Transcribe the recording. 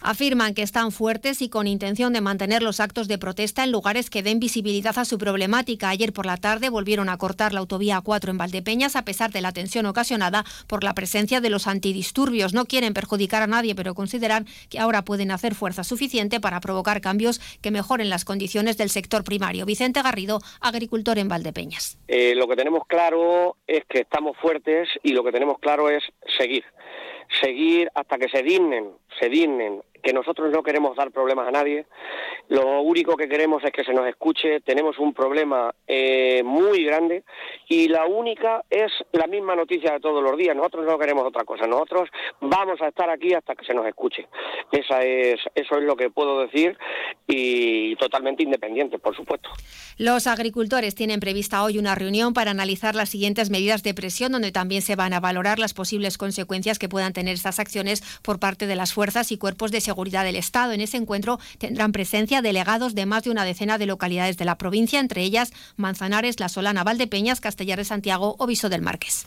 Afirman que están fuertes y con intención de mantener los actos de protesta en lugares que den visibilidad a su problemática. Ayer por la tarde volvieron a cortar la autovía 4 en Valdepeñas a pesar de la tensión ocasionada por la presencia de los antidisturbios. No quieren perjudicar a nadie, pero consideran que ahora pueden hacer fuerza suficiente para provocar cambios que mejoren las condiciones del sector primario. Vicente Garrido, agricultor en Valdepeñas. Eh, lo que tenemos claro es que estamos fuertes y lo que tenemos claro es seguir. Seguir hasta que se dignen, se dignen que nosotros no queremos dar problemas a nadie, lo único que queremos es que se nos escuche, tenemos un problema eh, muy grande y la única es la misma noticia de todos los días, nosotros no queremos otra cosa, nosotros vamos a estar aquí hasta que se nos escuche, Esa es, eso es lo que puedo decir y totalmente independiente, por supuesto. Los agricultores tienen prevista hoy una reunión para analizar las siguientes medidas de presión, donde también se van a valorar las posibles consecuencias que puedan tener estas acciones por parte de las fuerzas y cuerpos de seguridad Seguridad del Estado. En ese encuentro tendrán presencia delegados de más de una decena de localidades de la provincia, entre ellas Manzanares, La Solana, Valdepeñas, Castellar de Santiago o Viso del Marqués.